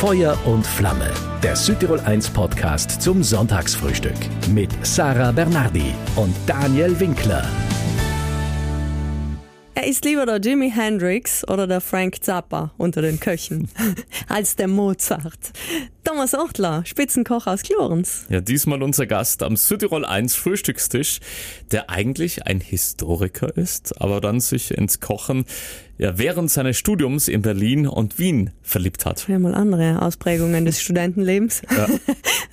Feuer und Flamme, der Südtirol 1 Podcast zum Sonntagsfrühstück mit Sarah Bernardi und Daniel Winkler. Er ist lieber der Jimi Hendrix oder der Frank Zappa unter den Köchen als der Mozart. Thomas Ochtler, Spitzenkoch aus Glorens. Ja, diesmal unser Gast am Südtirol 1 Frühstückstisch, der eigentlich ein Historiker ist, aber dann sich ins Kochen ja während seines Studiums in Berlin und Wien verliebt hat. Ja, mal andere Ausprägungen des Studentenlebens. Ja.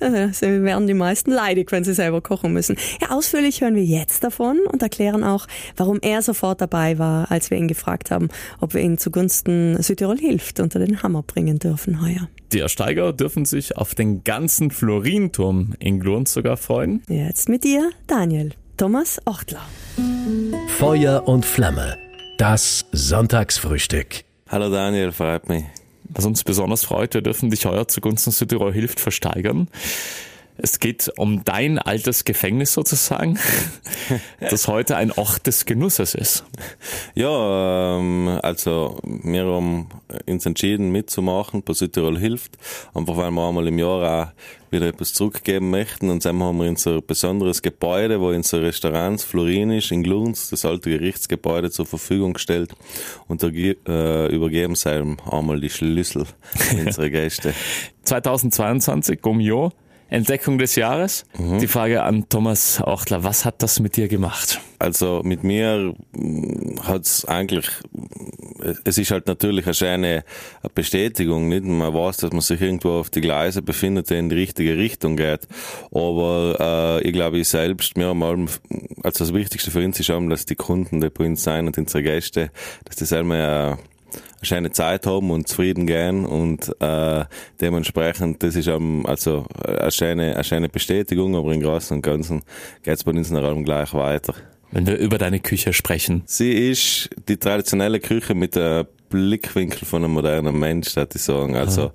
also werden die meisten leidig, wenn sie selber kochen müssen. Ja, ausführlich hören wir jetzt davon und erklären auch, warum er sofort dabei war, als wir ihn gefragt haben, ob wir ihn zugunsten Südtirol hilft unter den Hammer bringen dürfen heuer. Die Ersteiger dürfen sich auf den ganzen Florinturm in Glurns sogar freuen. Jetzt mit dir, Daniel. Thomas Ochtler. Feuer und Flamme das Sonntagsfrühstück. Hallo Daniel, freut mich. Was uns besonders freut, wir dürfen dich heuer zugunsten Südtirol hilft versteigern. Es geht um dein altes Gefängnis sozusagen, das heute ein Ort des Genusses ist. Ja, ähm, also wir haben uns entschieden mitzumachen bei Südtirol hilft, einfach weil wir einmal im Jahr auch wieder etwas zurückgeben möchten und dann haben wir unser besonderes Gebäude, wo unser Restaurant Florin ist, in Glunz, das alte Gerichtsgebäude zur Verfügung gestellt und da äh, übergeben sie einmal die Schlüssel unsere Gäste. 2022, um Jahr, Entdeckung des Jahres. Mhm. Die Frage an Thomas Ochtler, was hat das mit dir gemacht? Also mit mir mm, hat's eigentlich, es ist halt natürlich eine schöne Bestätigung, nicht? Man weiß, dass man sich irgendwo auf die Gleise befindet, der in die richtige Richtung geht. Aber äh, ich glaube, ich selbst, haben allem, also das Wichtigste für uns ist auch, dass die Kunden, die bei uns sein und unsere Gäste, dass die selber äh, schöne Zeit haben und zufrieden gehen und äh, dementsprechend, das ist um, also eine schöne, eine schöne Bestätigung, aber im Großen und Ganzen geht es bei uns nach allem gleich weiter. Wenn wir über deine Küche sprechen. Sie ist die traditionelle Küche mit der Blickwinkel von einem modernen Mensch, würde ich sagen. Also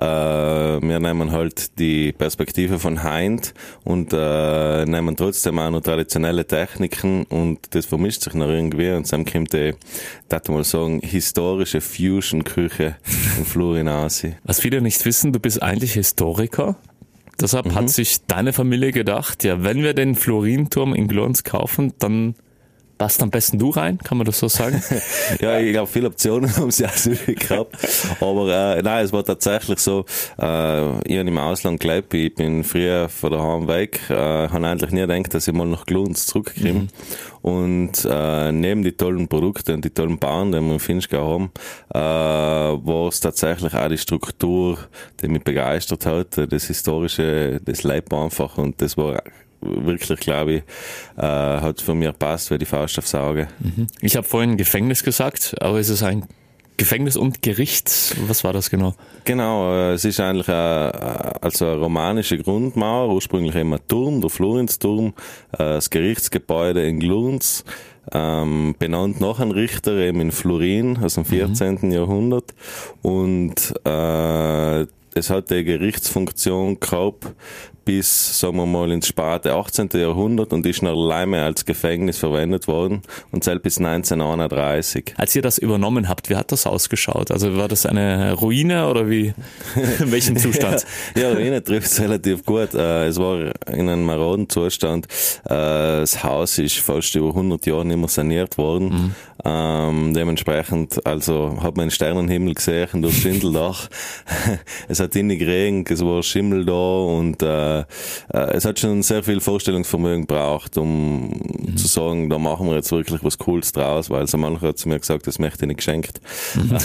äh, wir nehmen halt die Perspektive von Heint und äh, nehmen trotzdem auch noch traditionelle Techniken und das vermischt sich noch irgendwie und dann kommt die, ich mal sagen, historische Fusion-Küche in Florinasi. Was viele nicht wissen, du bist eigentlich Historiker. Deshalb mhm. hat sich deine Familie gedacht, ja, wenn wir den Florinturm in Glons kaufen, dann passt am besten du rein, kann man das so sagen? ja, ich glaube, viele Optionen haben sie auch nicht gehabt. Aber äh, nein, es war tatsächlich so, äh, ich habe im Ausland gelebt, ich bin früher von daheim weg, äh, habe eigentlich nie gedacht, dass ich mal nach Glunz zurückkomme. Mhm. Und äh, neben die tollen Produkte und die tollen Bauern, die wir in Finchgau haben, äh, war es tatsächlich auch die Struktur, die mich begeistert hat, das Historische, das Leib einfach und das war wirklich, glaube ich, äh, hat für mich passt, wie die Faust aufs Auge. Mhm. Ich habe vorhin Gefängnis gesagt, aber ist es ein Gefängnis und Gericht, was war das genau? Genau, äh, es ist eigentlich eine, also eine romanische Grundmauer, ursprünglich immer Turm, der Florinsturm, äh, das Gerichtsgebäude in Glunz, ähm, benannt nach einem Richter eben in Florin aus dem 14. Mhm. Jahrhundert und äh, es hat die Gerichtsfunktion gehabt bis, sagen wir mal, ins späte 18. Jahrhundert und ist noch alleine als Gefängnis verwendet worden und selbst bis 1931. Als ihr das übernommen habt, wie hat das ausgeschaut? Also war das eine Ruine oder wie? In welchem Zustand? ja, ja, Ruine trifft es relativ gut. Äh, es war in einem maroden Zustand. Äh, das Haus ist fast über 100 Jahre nicht mehr saniert worden. Mhm. Ähm, dementsprechend, also hat man einen Sternenhimmel gesehen durch Schindeldach. es hat innig geregnet, es war Schimmel da und äh, äh, es hat schon sehr viel Vorstellungsvermögen gebraucht, um mhm. zu sagen, da machen wir jetzt wirklich was Cooles draus, weil so mancher hat zu mir gesagt, das möchte ich nicht geschenkt. Mhm.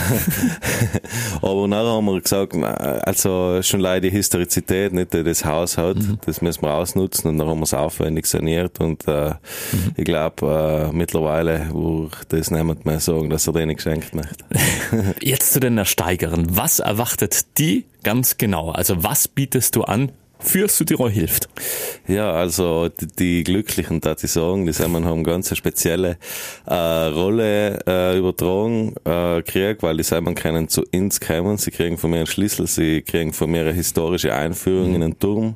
Aber nachher haben wir gesagt, also schon leider die Historizität, nicht, die das Haus hat, mhm. das müssen wir ausnutzen und dann haben wir es aufwendig saniert und äh, mhm. ich glaube, äh, mittlerweile, wo das niemand mehr sagen, dass er den nicht geschenkt möchte. Jetzt zu den Ersteigern. Was erwartet die ganz genau? Also was bietest du an für Südtirol hilft? Ja, also die, die Glücklichen, da ich sagen, die sind, haben ganz eine spezielle äh, Rolle äh, übertragen äh, gekriegt, weil die Simon können zu uns kommen, sie kriegen von mir einen Schlüssel, sie kriegen von mir eine historische Einführung mhm. in den Turm,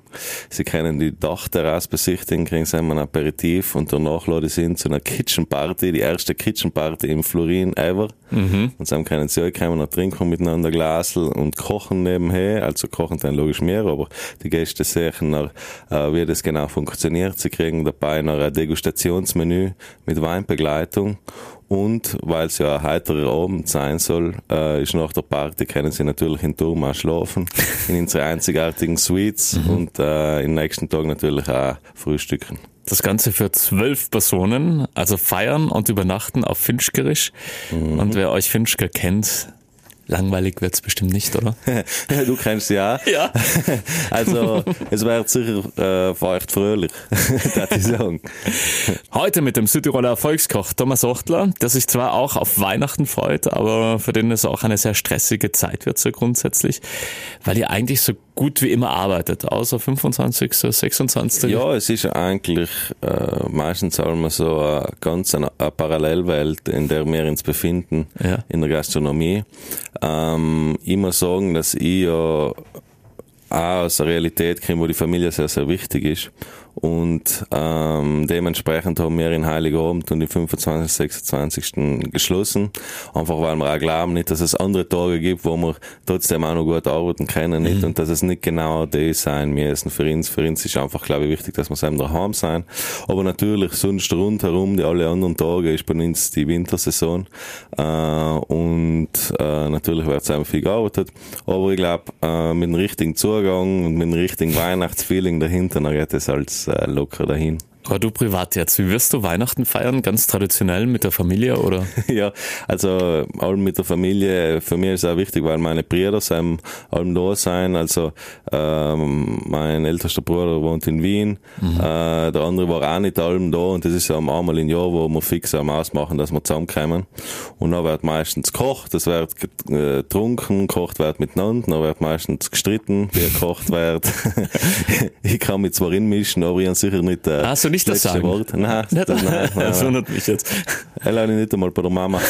sie können die Dachterrasse besichtigen, kriegen sie ein Aperitif und danach laden sie in zu einer Kitchen Party, die erste Kitchen Party im Florin ever. Mhm. Und dann können sie auch kommen und trinken miteinander Glasel und kochen nebenher, also kochen dann logisch mehr, aber die Gäste sehen, äh, wie das genau funktioniert. Sie kriegen dabei noch ein Degustationsmenü mit Weinbegleitung und weil es ja ein heiterer Abend sein soll, äh, ist nach der Party können Sie natürlich in Turm auch schlafen, in unsere einzigartigen Suites mhm. und äh, im nächsten Tag natürlich auch frühstücken. Das Ganze für zwölf Personen, also feiern und übernachten auf Finchgerisch. Mhm. Und wer euch Finchger kennt, Langweilig wird's bestimmt nicht, oder? du kennst ja. Ja. also, es wird sicher äh, feucht fröhlich, darf ich sagen. Heute mit dem Südtiroler Erfolgskoch Thomas Ochtler, der sich zwar auch auf Weihnachten freut, aber für den es auch eine sehr stressige Zeit wird, so grundsätzlich, weil ihr eigentlich so gut wie immer arbeitet, außer 25., 26. Ja, es ist eigentlich äh, meistens sagen wir so eine ganz eine, eine Parallelwelt, in der wir uns befinden, ja. in der Gastronomie. Ähm, ich muss sagen, dass ich ja auch aus der Realität komme, wo die Familie sehr, sehr wichtig ist. Und ähm, dementsprechend haben wir in Heiligabend und im 25. 26. geschlossen. Einfach weil wir auch glauben nicht, dass es andere Tage gibt, wo wir trotzdem auch noch gut arbeiten können nicht mhm. und dass es nicht genau das sein müssen für uns. Für uns ist einfach, glaube ich, wichtig, dass wir selber daheim sein. Aber natürlich sonst rundherum, die alle anderen Tage ist bei uns die Wintersaison. Äh, und äh, natürlich wird selber viel gearbeitet. Aber ich glaube, äh, mit dem richtigen Zugang und mit dem richtigen Weihnachtsfeeling dahinter, dann geht es als äh, locker dahin. Aber du privat jetzt, wie wirst du Weihnachten feiern? Ganz traditionell mit der Familie oder? ja, also allem mit der Familie. Für mich ist es auch wichtig, weil meine Brüder sind allem da sein. Also ähm, mein ältester Bruder wohnt in Wien, mhm. äh, der andere war auch nicht allem da und das ist ja einmal im Jahr, wo wir fix am ausmachen, dass wir zusammenkommen. Und dann wird meistens gekocht, es wird äh, getrunken, gekocht wird miteinander, dann wird meistens gestritten, wie gekocht wird. ich kann mich zwar inmischen, aber ich sicher nicht äh, also nicht das sagen. Wort. Nein, das, nein, nein, das wundert mich jetzt. Er nicht einmal bei der Mama.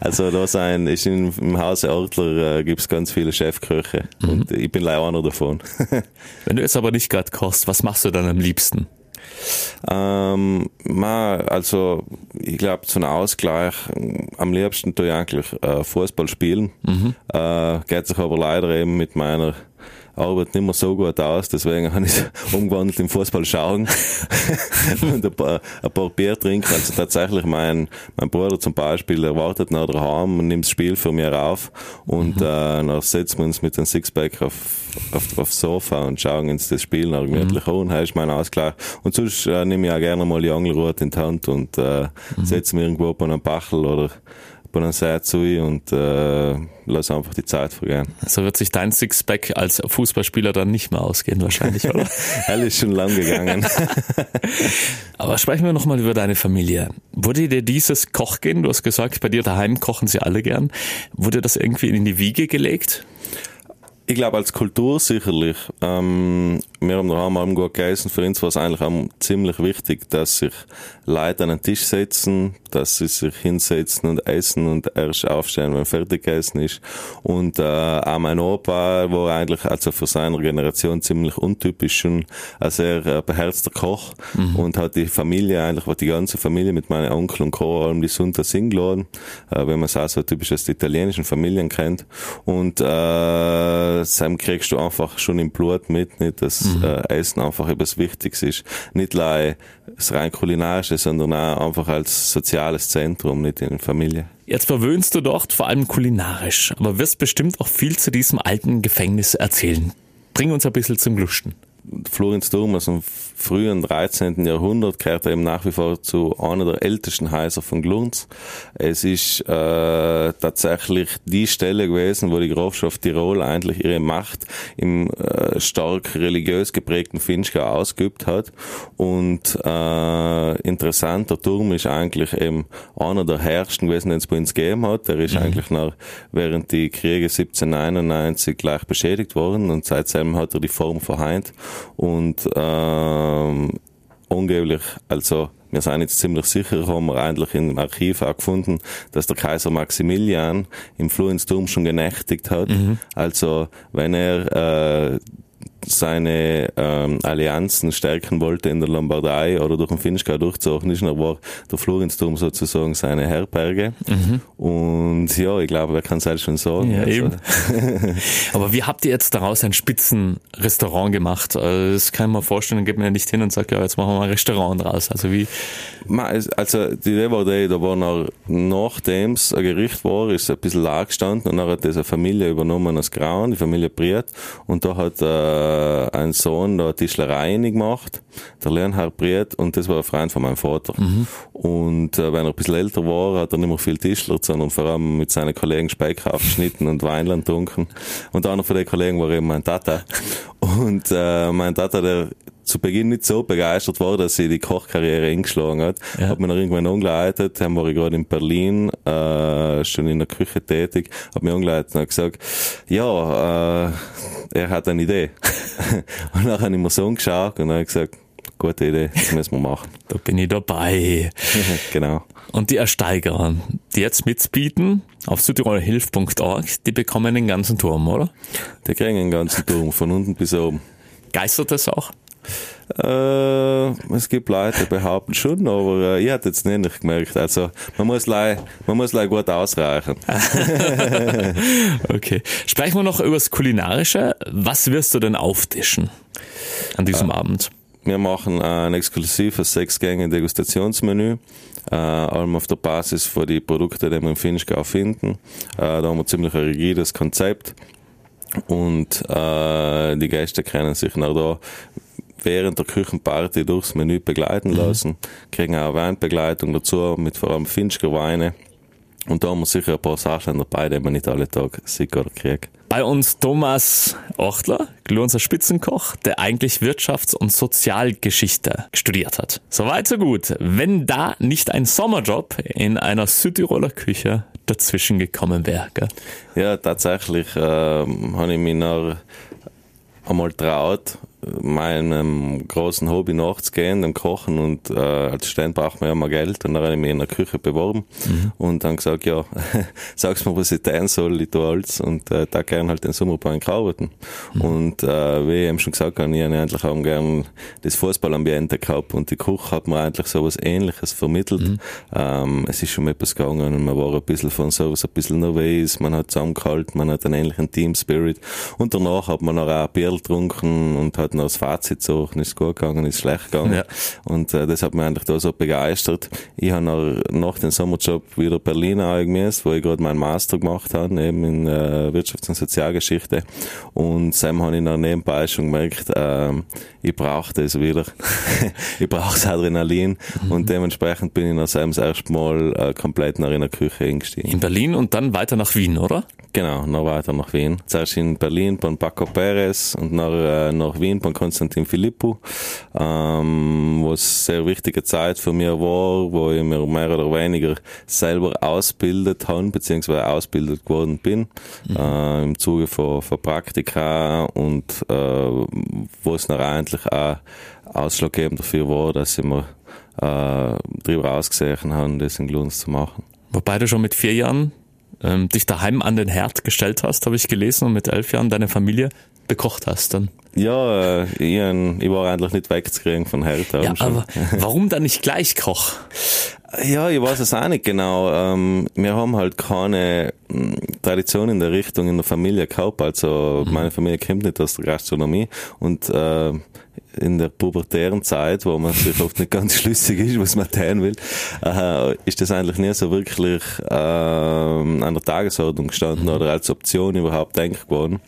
also da sein, ist in, im Hause Ortler äh, gibt es ganz viele Chefköche mhm. und ich bin leider einer davon. Wenn du jetzt aber nicht gerade kochst, was machst du dann am liebsten? Ähm, ma, also ich glaube, zum Ausgleich am liebsten tue ich eigentlich äh, Fußball spielen. Mhm. Äh, geht sich aber leider eben mit meiner arbeitet nicht mehr so gut aus, deswegen habe ich umgewandelt im Fußball schauen und ein paar, ein paar Bier trinken. Also tatsächlich mein, mein Bruder zum Beispiel, er wartet nach daheim und nimmt das Spiel für mich auf und mhm. äh, dann setzen wir uns mit dem Sixpack auf, auf, aufs Sofa und schauen uns das Spiel nach gemütlich mhm. an. Das ist mein Ausgleich. Und sonst äh, nehme ich auch gerne mal die Angelrute in die Hand und äh, mhm. setze mich irgendwo bei einem Bachel oder sehr zu und äh, lass einfach die Zeit vergehen. So wird sich dein Sixpack als Fußballspieler dann nicht mehr ausgehen wahrscheinlich, oder? Hell ist schon lang gegangen. Aber sprechen wir nochmal über deine Familie. Wurde dir dieses Kochgehen, du hast gesagt, bei dir daheim kochen sie alle gern, wurde das irgendwie in die Wiege gelegt? Ich glaube, als Kultur sicherlich. Ähm, wir haben daheim allem gut gegessen. Für uns war es eigentlich auch ziemlich wichtig, dass sich Leute an den Tisch setzen, dass sie sich hinsetzen und essen und erst aufstehen, wenn fertig gegessen ist. Und äh, auch mein Opa war eigentlich also für seine Generation ziemlich untypisch schon ein sehr äh, beherzter Koch mhm. und hat die Familie eigentlich, war die ganze Familie mit meinen Onkel und Co. allem die Sonntags hingeladen, äh, wenn man es auch so typisch aus italienischen Familien kennt. Und äh, das kriegst du einfach schon im Blut mit, nicht, dass mhm. äh, Essen einfach etwas Wichtiges ist. Nicht allein das rein kulinarische, sondern auch einfach als soziales Zentrum, nicht in der Familie. Jetzt verwöhnst du dort vor allem kulinarisch, aber wirst bestimmt auch viel zu diesem alten Gefängnis erzählen. Bring uns ein bisschen zum Glusten. Florinsturm aus dem frühen 13. Jahrhundert gehört eben nach wie vor zu einer der ältesten Häuser von Glunz. Es ist äh, tatsächlich die Stelle gewesen, wo die Grafschaft Tirol eigentlich ihre Macht im äh, stark religiös geprägten Finchgau ausgeübt hat. Und äh, interessant, der Turm ist eigentlich eben einer der herrschsten gewesen, den es bei uns gegeben hat. Der ist mhm. eigentlich nach, während die Kriege 1791 gleich beschädigt worden und seitdem hat er die Form verheint und ähm, unglaublich, also wir sind jetzt ziemlich sicher, haben wir eigentlich im Archiv auch gefunden, dass der Kaiser Maximilian im Florinsturm schon genächtigt hat. Mhm. Also wenn er äh, seine ähm, Allianzen stärken wollte in der Lombardei oder durch den Finchgau durchzogen ist, dann war der Florinsturm sozusagen seine Herberge. Mhm. Und ja, ich glaube, wer kann es halt schon sagen. Ja, also. eben. Aber wie habt ihr jetzt daraus ein Spitzenrestaurant gemacht? Also, das kann ich mir vorstellen, dann geht man ja nicht hin und sagt, ja, jetzt machen wir mal ein Restaurant draus. Also wie? Also die Idee war die, da war nach, nachdem es ein Gericht war, ist ein bisschen lag gestanden und dann hat das eine Familie übernommen aus Grauen, die Familie Priet, und da hat äh, ein Sohn da Tischlerei gemacht, der Leonhard Briet, und das war ein Freund von meinem Vater. Mhm. Und äh, wenn er ein bisschen älter war, hat er nicht mehr viel Tischler, sondern vor allem mit seinen Kollegen Speck aufgeschnitten und Weinland getrunken. Und einer von den Kollegen war eben mein Tata. Und äh, mein Tata, der zu Beginn nicht so begeistert war, dass sie die Kochkarriere eingeschlagen hat. Ja. Hat mir dann irgendwann angeleitet, dann war ich gerade in Berlin, äh, schon in der Küche tätig, hat mir angeleitet und hat gesagt, ja, äh, er hat eine Idee. und dann habe ich mir so angeschaut und habe gesagt, gute Idee, das müssen wir machen. Da bin ich dabei. genau. Und die Ersteigerer, die jetzt mitbieten auf südtirolhilf.org, die bekommen den ganzen Turm, oder? Die kriegen den ganzen Turm, von unten bis oben. Geistert das auch? Äh, es gibt Leute, die behaupten schon, aber äh, ich hatte jetzt nicht gemerkt. Also man muss lei, man muss lei gut ausreichen. okay. Sprechen wir noch über das Kulinarische. Was wirst du denn auftischen an diesem äh, Abend? Wir machen ein exklusives Sechs-Gänge-Degustationsmenü, äh, allem auf der Basis von den Produkten, die wir im Finchgau finden. Äh, da haben wir ziemlich ein rigides Konzept und äh, die Gäste können sich nach da während der Küchenparty durchs Menü begleiten mhm. lassen, mhm. kriegen auch Weinbegleitung dazu, mit vor allem Finchger Weine. Und da haben wir sicher ein paar Sachen dabei, die man nicht alle Tage sieht oder kriegt. Bei uns Thomas Ochtler, unser Spitzenkoch, der eigentlich Wirtschafts- und Sozialgeschichte studiert hat. Soweit so gut. Wenn da nicht ein Sommerjob in einer Südtiroler Küche dazwischen gekommen wäre. Gell? Ja, tatsächlich äh, habe ich mich noch einmal traut, meinem großen Hobby nachzugehen, dem Kochen und äh, als Student braucht man ja mal Geld und dann habe ich mich in der Küche beworben mhm. und dann gesagt, ja, sag's mir, was ich tun soll, ich tue alles und äh, da gern halt den Sommerbein arbeiten. Mhm. Und äh, wie ich eben schon gesagt habe, ich habe eigentlich auch gern das Fußballambiente gehabt und die Küche hat mir eigentlich so was ähnliches vermittelt. Mhm. Ähm, es ist schon etwas gegangen und man war ein bisschen von sowas ein bisschen nervös, man hat zusammengehalten, man hat einen ähnlichen Team Spirit und danach hat man noch auch ein Bier getrunken und hat hat noch das Fazit so, ist gut gegangen, ist schlecht gegangen. Ja. Und äh, das hat mich eigentlich da so begeistert. Ich habe nach, nach dem Sommerjob wieder Berlin angemäßt, wo ich gerade meinen Master gemacht habe, eben in äh, Wirtschafts- und Sozialgeschichte. Und Sam habe ich noch nebenbei schon gemerkt, äh, ich brauche das wieder. ich brauche das Adrenalin. Mhm. Und dementsprechend bin ich nach Sam das erste Mal äh, komplett nach einer Küche eingestiegen. In Berlin und dann weiter nach Wien, oder? Genau, noch weiter nach Wien. Zuerst in Berlin bei Paco Perez und nach, äh, nach Wien bei Konstantin Filippo, ähm, was sehr wichtige Zeit für mich war, wo ich mir mehr oder weniger selber ausbildet habe, beziehungsweise ausbildet geworden bin, mhm. äh, im Zuge von, von Praktika und äh, wo es noch eigentlich auch ausschlaggebend dafür war, dass ich mir äh, drüber ausgesehen habe, das in Glunz zu machen. Wobei du schon mit vier Jahren ähm, dich daheim an den Herd gestellt hast, habe ich gelesen, und mit elf Jahren deine Familie bekocht hast dann. Ja, äh, ich, ich war eigentlich nicht wegzukriegen von Herd. Ja, aber warum dann nicht gleich Koch? Ja, ich weiß es auch nicht genau. Ähm, wir haben halt keine hm, Tradition in der Richtung in der Familie gehabt. Also mhm. meine Familie kommt nicht aus der Gastronomie und äh, in der pubertären Zeit, wo man sich oft nicht ganz schlüssig ist, was man tun will, äh, ist das eigentlich nie so wirklich äh, an der Tagesordnung gestanden mhm. oder als Option überhaupt denkbar geworden.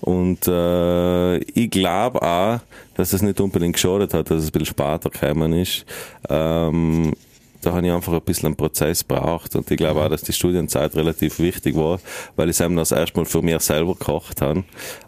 Und äh, ich glaube auch, dass es nicht unbedingt geschadet hat, dass es ein bisschen später gekommen ist. Ähm, da habe ich einfach ein bisschen einen Prozess braucht und ich glaube auch, dass die Studienzeit relativ wichtig war, weil ich eben das erstmal für mich selber gekocht habe.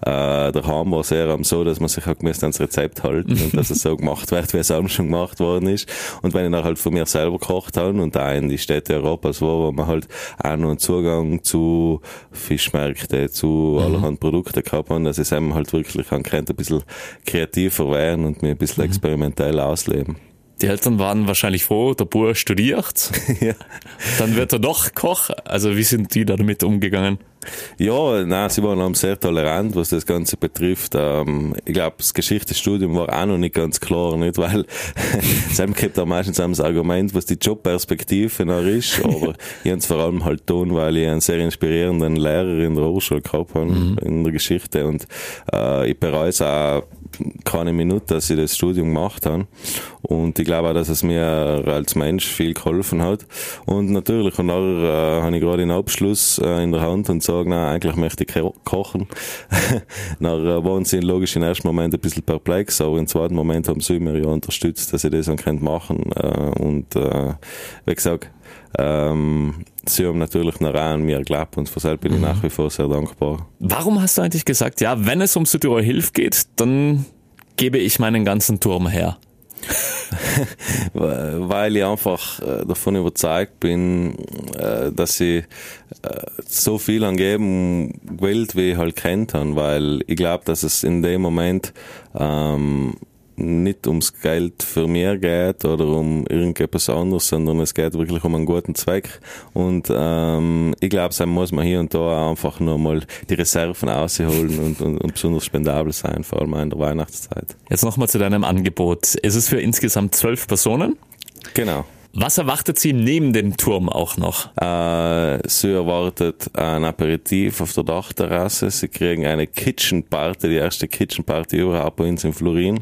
Äh, der Ham war sehr so, dass man sich auch gemäß ans Rezept halten und dass es so gemacht wird, wie es auch schon gemacht worden ist. Und wenn ich dann halt für mich selber gekocht habe und da in die Städte Europas war, wo man halt auch noch einen Zugang zu Fischmärkten, zu mhm. allerhand Produkten gehabt haben, dass ich eben halt wirklich an ein bisschen kreativer werden und mir ein bisschen mhm. experimentell ausleben. Die Eltern waren wahrscheinlich froh, der Bur studiert. ja. Dann wird er doch Koch. Also wie sind die damit umgegangen? Ja, nein, sie waren sehr tolerant, was das Ganze betrifft. Ähm, ich glaube, das Geschichtsstudium war auch noch nicht ganz klar, nicht? Weil Sam gibt da meistens das Argument, was die Jobperspektive noch ist, aber ich habe es vor allem halt tun, weil ich einen sehr inspirierenden Lehrer in der Hochschule gehabt habe, mhm. in der Geschichte und äh, ich bereue es auch keine Minute, dass ich das Studium gemacht habe. Und ich glaube auch, dass es mir als Mensch viel geholfen hat. Und natürlich, und dann äh, habe ich gerade den Abschluss äh, in der Hand und sage, nein, eigentlich möchte ich kochen. dann äh, waren sie logisch im ersten Moment ein bisschen perplex, aber im zweiten Moment haben sie mir ja unterstützt, dass ich das dann machen äh, Und äh, wie gesagt, ähm, sie haben natürlich noch an mir geglaubt und für bin ich mhm. nach wie vor sehr dankbar. Warum hast du eigentlich gesagt, ja, wenn es um Südtirol Hilf geht, dann gebe ich meinen ganzen Turm her? weil ich einfach äh, davon überzeugt bin, äh, dass ich äh, so viel angeben gewählt, wie ich halt kennt habe, weil ich glaube, dass es in dem Moment ähm, nicht ums Geld für mehr geht oder um irgendetwas anderes, sondern es geht wirklich um einen guten Zweck. Und ähm, ich glaube, dann muss man hier und da einfach nur mal die Reserven ausholen und, und, und besonders spendabel sein, vor allem in der Weihnachtszeit. Jetzt nochmal zu deinem Angebot. Es ist für insgesamt zwölf Personen. Genau. Was erwartet Sie neben dem Turm auch noch? Äh, Sie erwartet ein Aperitif auf der Dachterrasse. Sie kriegen eine Kitchen Party, die erste Kitchen Party überhaupt bei uns in Florin.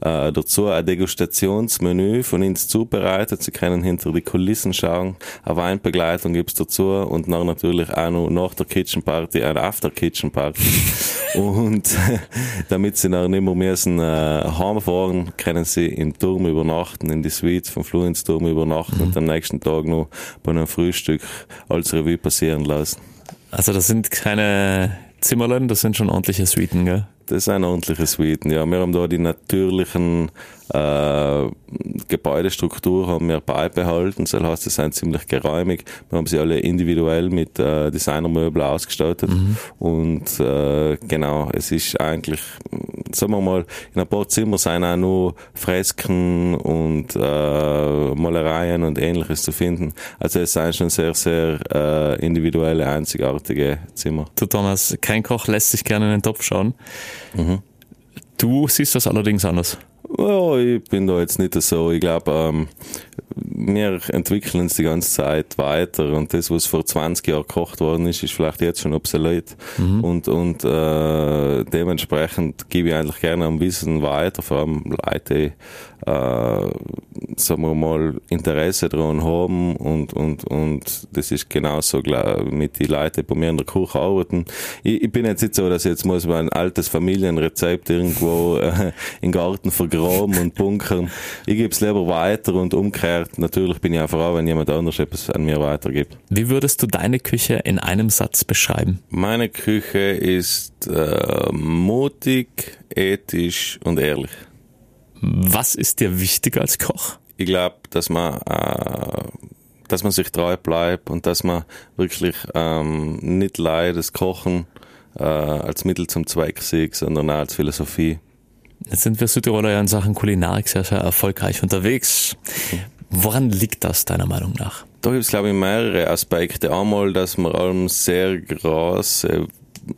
Äh, dazu ein Degustationsmenü von uns zubereitet. Sie können hinter die Kulissen schauen. Eine Weinbegleitung gibt's dazu und dann natürlich auch noch nach der Kitchen Party eine After Kitchen Party. und damit Sie dann nicht mehr müssen äh, heimfahren, können Sie im Turm übernachten, in die Suites vom Florins Turm übernachten übernachten mhm. und am nächsten Tag noch bei einem Frühstück als Revue passieren lassen. Also das sind keine Zimmerlein, das sind schon ordentliche Suiten, gell? Das sind ordentliche Suiten, ja. Wir haben da die natürlichen äh, Gebäudestruktur haben wir beibehalten. Das heißt, sie sind ziemlich geräumig. Wir haben sie alle individuell mit äh, Designermöbel ausgestattet. Mhm. Und äh, genau, es ist eigentlich, sagen wir mal, in ein paar Zimmern sind auch nur Fresken und äh, Malereien und ähnliches zu finden. Also es sind schon sehr, sehr äh, individuelle, einzigartige Zimmer. Du Thomas, kein Koch lässt sich gerne in den Topf schauen. Mhm. Du siehst das allerdings anders. Ja, ich bin da jetzt nicht so. Ich glaube, ähm, wir entwickeln uns die ganze Zeit weiter und das, was vor 20 Jahren gekocht worden ist, ist vielleicht jetzt schon obsolet. Mhm. Und, und äh, dementsprechend gebe ich eigentlich gerne am Wissen weiter, vor allem Leute, äh, sagen wir mal, Interesse daran haben und, und, und das ist genauso mit den Leuten, die bei mir in der Küche arbeiten. Ich, ich bin jetzt nicht so, dass ich jetzt muss mein altes Familienrezept irgendwo äh, im Garten vergraben und bunkern. Ich gebe es lieber weiter und umgekehrt. Natürlich bin ich auch froh, wenn jemand anderes etwas an mir weitergibt. Wie würdest du deine Küche in einem Satz beschreiben? Meine Küche ist äh, mutig, ethisch und ehrlich. Was ist dir wichtiger als Koch? Ich glaube, dass man äh, dass man sich treu bleibt und dass man wirklich ähm, nicht leidet, das Kochen äh, als Mittel zum Zweck sieht, sondern auch als Philosophie. Jetzt sind wir Südtiroler ja in Sachen Kulinarik sehr, sehr erfolgreich unterwegs. Woran liegt das deiner Meinung nach? Da gibt es, glaube ich, mehrere Aspekte. Einmal, dass wir allem sehr große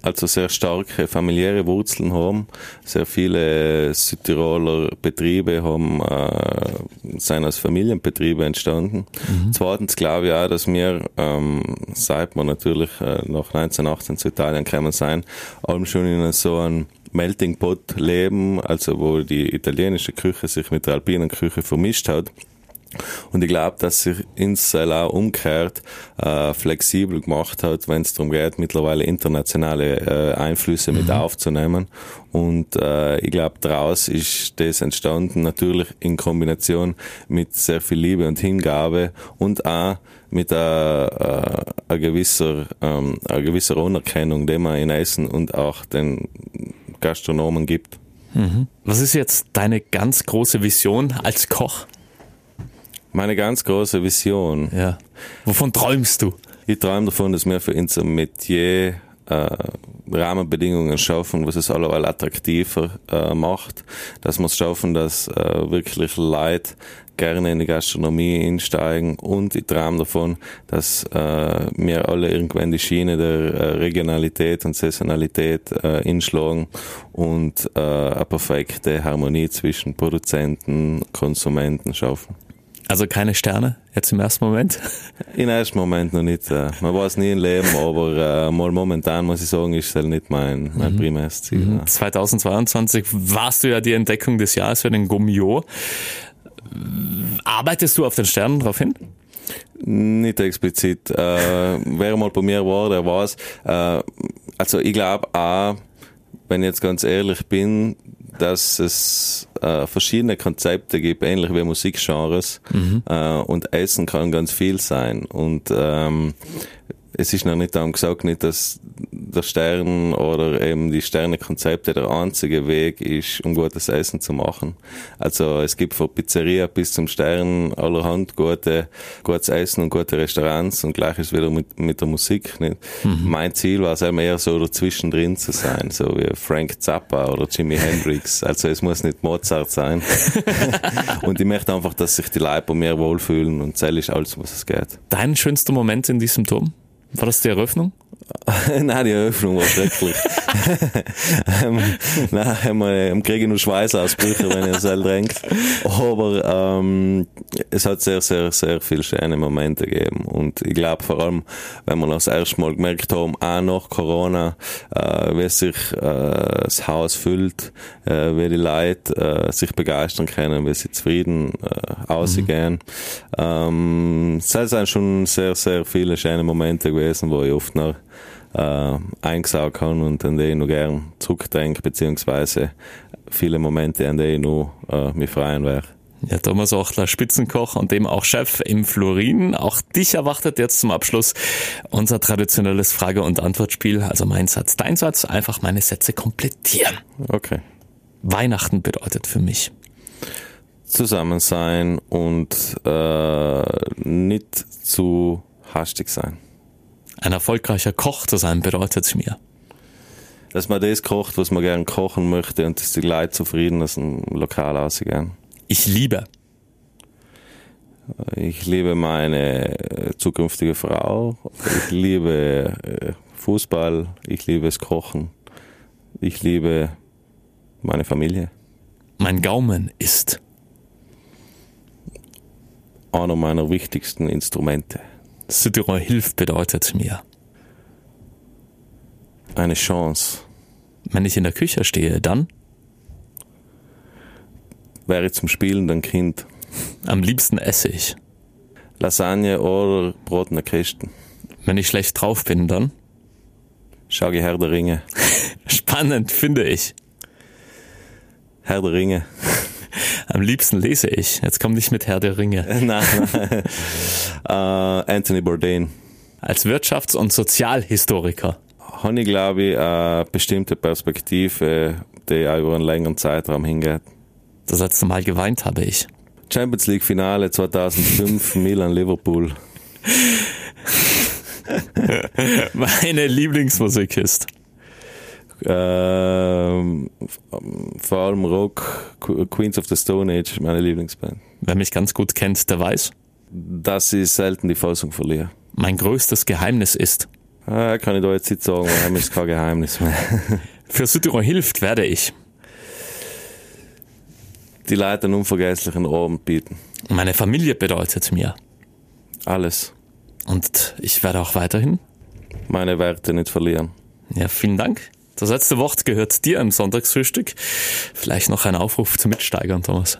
also sehr starke familiäre Wurzeln haben. Sehr viele Südtiroler Betriebe haben, äh, sind als Familienbetriebe entstanden. Mhm. Zweitens glaube ich auch, dass wir, ähm, seit wir natürlich äh, nach 1918 zu Italien gekommen sind, allem schon in so einem Melting Pot leben, also wo die italienische Küche sich mit der alpinen Küche vermischt hat. Und ich glaube, dass sich Insel auch umgekehrt äh, flexibel gemacht hat, wenn es darum geht, mittlerweile internationale äh, Einflüsse mhm. mit aufzunehmen. Und äh, ich glaube, daraus ist das entstanden, natürlich in Kombination mit sehr viel Liebe und Hingabe und auch mit einer, äh, einer, gewisser, ähm, einer gewisser Anerkennung, die man in Essen und auch den Gastronomen gibt. Mhm. Was ist jetzt deine ganz große Vision als Koch? Meine ganz große Vision. Ja. Wovon träumst du? Ich träume davon, dass wir für unser Metier äh, Rahmenbedingungen schaffen, was es allerweil attraktiver äh, macht, dass wir es schaffen, dass äh, wirklich Leute gerne in die Gastronomie einsteigen und ich träume davon, dass äh, wir alle irgendwann die Schiene der äh, Regionalität und Saisonalität äh, inschlagen und äh, eine perfekte Harmonie zwischen Produzenten, und Konsumenten schaffen. Also keine Sterne jetzt im ersten Moment? Im ersten Moment noch nicht. Äh. Man weiß nie im Leben, aber äh, mal momentan muss ich sagen, ist es halt nicht mein, mein mhm. primäres Ziel. Mhm. 2022 warst du ja die Entdeckung des Jahres für den Gummio. Arbeitest du auf den Sternen darauf hin? Nicht explizit. Äh, wer mal bei mir war, der weiß. Äh, also ich glaube auch, wenn ich jetzt ganz ehrlich bin, dass es äh, verschiedene Konzepte gibt, ähnlich wie Musikgenres. Mhm. Äh, und Essen kann ganz viel sein. Und ähm, es ist noch nicht darum gesagt, nicht, dass der Stern oder eben die Sternekonzepte der einzige Weg ist, um gutes Essen zu machen. Also es gibt von Pizzeria bis zum Stern allerhand gute, gutes Essen und gute Restaurants und gleich ist wieder mit, mit der Musik. Nicht? Mhm. Mein Ziel war es eher so dazwischen drin zu sein, so wie Frank Zappa oder Jimi Hendrix. Also es muss nicht Mozart sein. und ich möchte einfach, dass sich die Leute bei mir wohlfühlen und zähle ist alles, was es geht. Dein schönster Moment in diesem Turm? War das die Eröffnung? nein, die Eröffnung war schrecklich. ähm, nein, wir kriege nur Schweißausbrüche, wenn ihr es drängt. Aber ähm, es hat sehr, sehr, sehr viele schöne Momente gegeben. Und ich glaube vor allem, wenn wir das erste Mal gemerkt haben, auch nach Corona, äh, wie sich äh, das Haus füllt, äh, wie die Leute äh, sich begeistern können, wie sie zufrieden äh, ausgehen. Mhm. Ähm, es sind schon sehr, sehr viele schöne Momente gewesen, wo ich oft noch äh, eingesaugt habe und an die ich noch gern zurückdenke, beziehungsweise viele Momente, an die ich noch äh, mich freuen werde. Ja, Thomas Ochler, Spitzenkoch und dem auch Chef im Florin. Auch dich erwartet jetzt zum Abschluss unser traditionelles Frage- und Antwortspiel. Also mein Satz, dein Satz, einfach meine Sätze komplettieren. Okay. Weihnachten bedeutet für mich. Zusammen sein und äh, nicht zu hastig sein. Ein erfolgreicher Koch zu sein bedeutet mir. Dass man das kocht, was man gern kochen möchte und dass die Leute zufrieden aus dem Lokal ausgehen. Ich liebe. Ich liebe meine zukünftige Frau. Ich liebe äh, Fußball. Ich liebe das Kochen. Ich liebe meine Familie. Mein Gaumen ist einer meiner wichtigsten Instrumente. Südtirol hilft bedeutet mir. Eine Chance. Wenn ich in der Küche stehe, dann? Wäre ich zum spielenden Kind. Am liebsten esse ich. Lasagne oder Brot in der Kisten. Wenn ich schlecht drauf bin, dann? Schau Herr der Ringe. Spannend, finde ich. Herr der Ringe. Am liebsten lese ich. Jetzt komm nicht mit Herr der Ringe. nein, nein. uh, Anthony Bourdain. Als Wirtschafts- und Sozialhistoriker. Habe ich, glaube ich, eine bestimmte Perspektive, die auch über einen längeren Zeitraum hingeht. Das letzte Mal geweint habe ich. Champions League Finale 2005, Milan-Liverpool. Meine Lieblingsmusik ist. Ähm, vor allem Rock, Queens of the Stone Age, meine Lieblingsband. Wer mich ganz gut kennt, der weiß. Dass ich selten die Fassung verliere. Mein größtes Geheimnis ist. Ah, kann ich da jetzt nicht sagen, weil ist kein Geheimnis mehr. Für Südtirol hilft werde ich. Die Leute einen unvergesslichen Abend bieten. Meine Familie bedeutet mir. Alles. Und ich werde auch weiterhin meine Werte nicht verlieren. Ja, vielen Dank. Das letzte Wort gehört dir im Sonntagsfrühstück. Vielleicht noch ein Aufruf zum Mitsteigern, Thomas.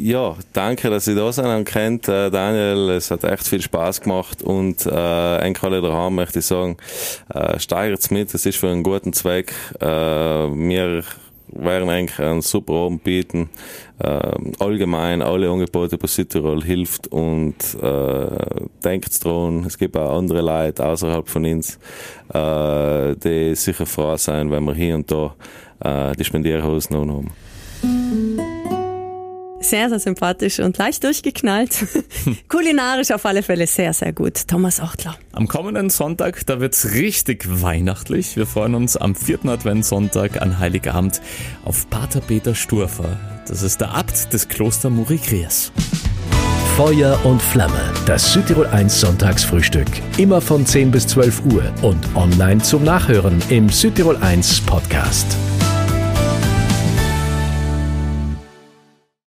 Ja, danke, dass Sie da sind und kennt, äh, Daniel. Es hat echt viel Spaß gemacht und äh, eigentlich alle daheim möchte ich sagen, äh, steigert's mit. Es ist für einen guten Zweck. Äh, wir werden eigentlich einen super Abend bieten. Äh, allgemein alle Angebote bei Südtirol hilft und äh, denkt dran, es gibt auch andere Leute außerhalb von uns, äh, die sicher froh sein, wenn wir hier und da äh, die Spendierhosen haben. Sehr, sehr sympathisch und leicht durchgeknallt. Kulinarisch auf alle Fälle sehr, sehr gut. Thomas Ochtler. Am kommenden Sonntag, da wird's richtig weihnachtlich. Wir freuen uns am vierten Adventssonntag an Heiligabend auf Pater Peter Sturfer. Das ist der Abt des Kloster Murikriers. Feuer und Flamme, das Südtirol 1 Sonntagsfrühstück. Immer von 10 bis 12 Uhr und online zum Nachhören im Südtirol 1 Podcast.